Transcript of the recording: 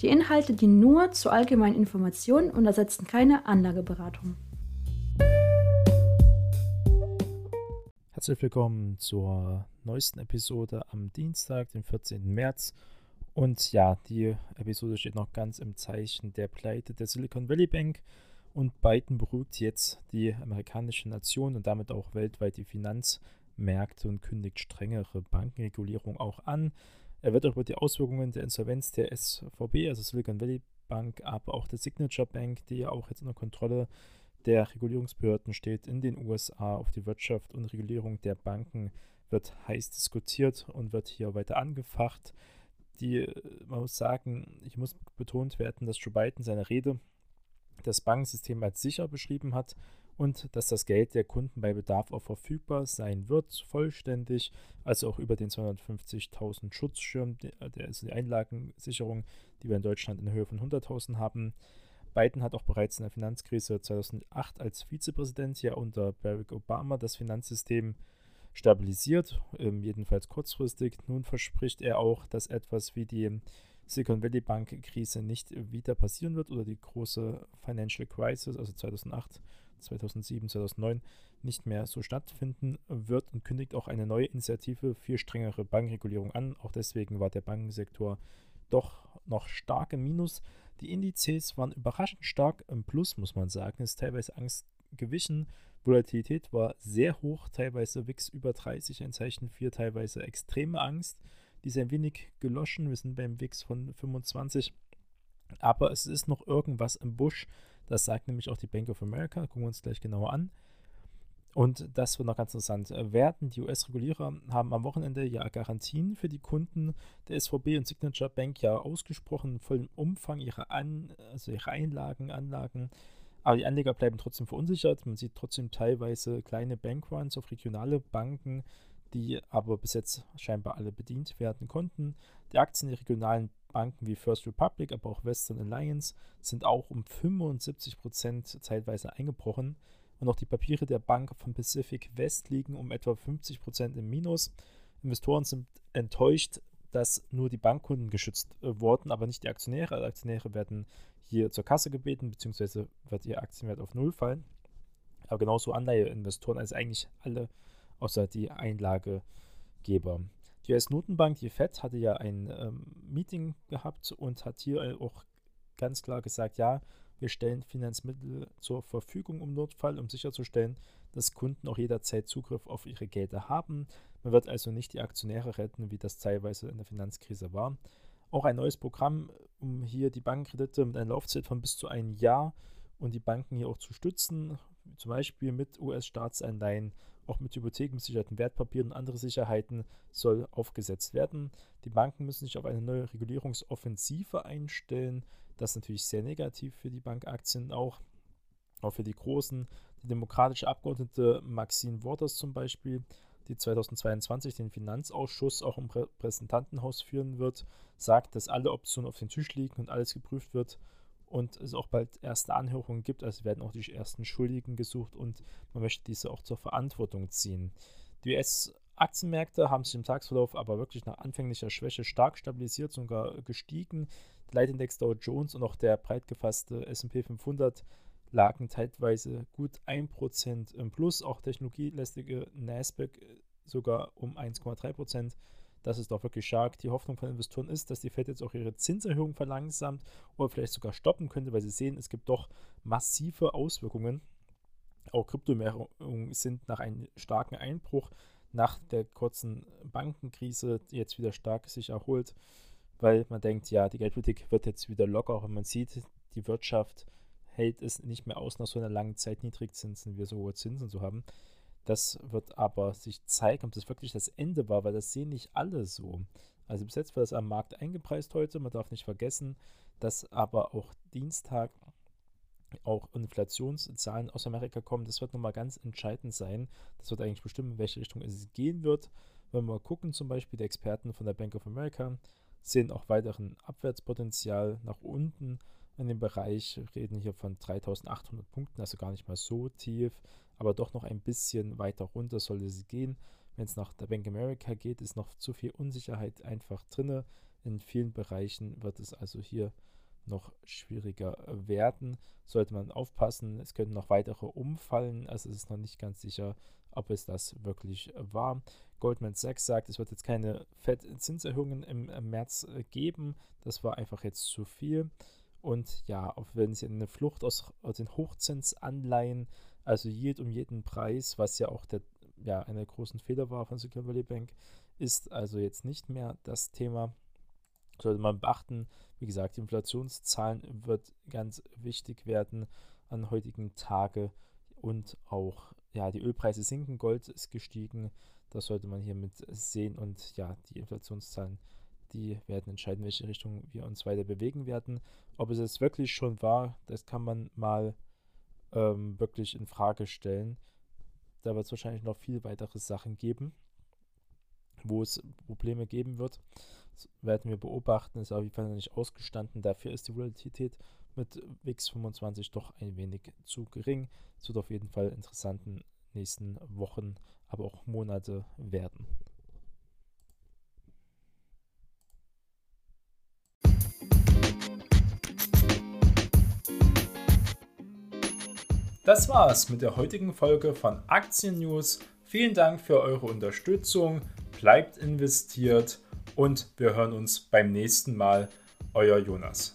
Die Inhalte dienen nur zur allgemeinen Information und ersetzen keine Anlageberatung. Herzlich willkommen zur neuesten Episode am Dienstag, den 14. März. Und ja, die Episode steht noch ganz im Zeichen der Pleite der Silicon Valley Bank. Und Biden beruhigt jetzt die amerikanische Nation und damit auch weltweit die Finanzmärkte und kündigt strengere Bankenregulierung auch an. Er wird auch über die Auswirkungen der Insolvenz der SVB, also Silicon Valley Bank, aber auch der Signature Bank, die ja auch jetzt unter Kontrolle der Regulierungsbehörden steht in den USA auf die Wirtschaft und Regulierung der Banken wird heiß diskutiert und wird hier weiter angefacht. Die, man muss sagen, ich muss betont werden, dass Joe Biden seine Rede das Bankensystem als sicher beschrieben hat und dass das Geld der Kunden bei Bedarf auch verfügbar sein wird, vollständig, also auch über den 250.000 Schutzschirm, der ist die Einlagensicherung, die wir in Deutschland in Höhe von 100.000 haben. Biden hat auch bereits in der Finanzkrise 2008 als Vizepräsident ja unter Barack Obama das Finanzsystem stabilisiert, ähm, jedenfalls kurzfristig. Nun verspricht er auch, dass etwas wie die Silicon Valley Bank Krise nicht wieder passieren wird oder die große Financial Crisis, also 2008 2007, 2009 nicht mehr so stattfinden wird und kündigt auch eine neue Initiative für strengere Bankregulierung an. Auch deswegen war der Bankensektor doch noch stark im Minus. Die Indizes waren überraschend stark im Plus, muss man sagen. Es ist teilweise Angst gewichen. Volatilität war sehr hoch, teilweise WIX über 30, ein Zeichen für teilweise extreme Angst. Die ist ein wenig geloschen. Wir sind beim WIX von 25. Aber es ist noch irgendwas im Busch. Das sagt nämlich auch die Bank of America. Gucken wir uns gleich genauer an. Und das wird noch ganz interessant werden. Die US-Regulierer haben am Wochenende ja Garantien für die Kunden der SVB und Signature Bank ja ausgesprochen, vollen Umfang ihrer, An also ihrer Einlagen, Anlagen. Aber die Anleger bleiben trotzdem verunsichert. Man sieht trotzdem teilweise kleine Bankruns auf regionale Banken, die aber bis jetzt scheinbar alle bedient werden konnten. Die Aktien der regionalen Banken wie First Republic, aber auch Western Alliance sind auch um 75% zeitweise eingebrochen. Und auch die Papiere der Bank von Pacific West liegen um etwa 50% im Minus. Investoren sind enttäuscht, dass nur die Bankkunden geschützt äh, wurden, aber nicht die Aktionäre. Die Aktionäre werden hier zur Kasse gebeten, beziehungsweise wird ihr Aktienwert auf Null fallen. Aber genauso Anleiheinvestoren, also eigentlich alle außer die Einlagegeber. Die US-Notenbank, die FED, hatte ja ein ähm, Meeting gehabt und hat hier auch ganz klar gesagt, ja, wir stellen Finanzmittel zur Verfügung im Notfall, um sicherzustellen, dass Kunden auch jederzeit Zugriff auf ihre Gelder haben. Man wird also nicht die Aktionäre retten, wie das teilweise in der Finanzkrise war. Auch ein neues Programm, um hier die Bankenkredite mit einer Laufzeit von bis zu einem Jahr und die Banken hier auch zu stützen, zum Beispiel mit US-Staatsanleihen auch mit hypothekenbesicherten Wertpapieren und andere Sicherheiten soll aufgesetzt werden. Die Banken müssen sich auf eine neue Regulierungsoffensive einstellen. Das ist natürlich sehr negativ für die Bankaktien auch. Auch für die großen. Die demokratische Abgeordnete Maxine Waters zum Beispiel, die 2022 den Finanzausschuss auch im Repräsentantenhaus führen wird, sagt, dass alle Optionen auf dem Tisch liegen und alles geprüft wird und es auch bald erste Anhörungen gibt. Also werden auch die ersten Schuldigen gesucht und man möchte diese auch zur Verantwortung ziehen. Die US-Aktienmärkte haben sich im Tagesverlauf aber wirklich nach anfänglicher Schwäche stark stabilisiert, sogar gestiegen. Der Leitindex Dow Jones und auch der breit gefasste SP 500 lagen teilweise gut 1% im Plus, auch technologielästige Nasdaq sogar um 1,3%. Das ist doch wirklich stark. Die Hoffnung von Investoren ist, dass die Fed jetzt auch ihre Zinserhöhung verlangsamt oder vielleicht sogar stoppen könnte, weil sie sehen, es gibt doch massive Auswirkungen. Auch Kryptowährungen sind nach einem starken Einbruch nach der kurzen Bankenkrise jetzt wieder stark sich erholt, weil man denkt, ja, die Geldpolitik wird jetzt wieder locker, und man sieht, die Wirtschaft hält es nicht mehr aus, nach so einer langen Zeit Niedrigzinsen, wie so hohe Zinsen zu haben. Das wird aber sich zeigen, ob das wirklich das Ende war, weil das sehen nicht alle so. Also bis jetzt war das am Markt eingepreist heute. Man darf nicht vergessen, dass aber auch Dienstag auch Inflationszahlen aus Amerika kommen. Das wird nochmal ganz entscheidend sein. Das wird eigentlich bestimmen, in welche Richtung es gehen wird. Wenn wir gucken, zum Beispiel die Experten von der Bank of America sehen auch weiteren Abwärtspotenzial nach unten in dem Bereich, reden hier von 3800 Punkten, also gar nicht mal so tief, aber doch noch ein bisschen weiter runter sollte es gehen. Wenn es nach der Bank America geht, ist noch zu viel Unsicherheit einfach drin. In vielen Bereichen wird es also hier noch schwieriger werden. Sollte man aufpassen, es könnten noch weitere umfallen. Also es ist noch nicht ganz sicher, ob es das wirklich war. Goldman Sachs sagt, es wird jetzt keine Fed-Zinserhöhungen im März geben. Das war einfach jetzt zu viel. Und ja, auch wenn sie eine Flucht aus, aus den Hochzinsanleihen, also Yield um jeden Preis, was ja auch der, ja, einer der großen Fehler war von Silicon Valley Bank, ist also jetzt nicht mehr das Thema. Sollte man beachten, wie gesagt, die Inflationszahlen wird ganz wichtig werden an heutigen Tage und auch ja, die Ölpreise sinken, Gold ist gestiegen. Das sollte man hier mit sehen und ja, die Inflationszahlen, die werden entscheiden, in welche Richtung wir uns weiter bewegen werden. Ob es jetzt wirklich schon war, das kann man mal ähm, wirklich in Frage stellen. Da wird es wahrscheinlich noch viel weitere Sachen geben, wo es Probleme geben wird. Das werden wir beobachten, ist auf jeden Fall noch nicht ausgestanden. Dafür ist die Volatilität mit WIX 25 doch ein wenig zu gering. Es wird auf jeden Fall interessanten nächsten Wochen, aber auch Monate werden. Das war's mit der heutigen Folge von Aktien News. Vielen Dank für eure Unterstützung. Bleibt investiert und wir hören uns beim nächsten Mal. Euer Jonas.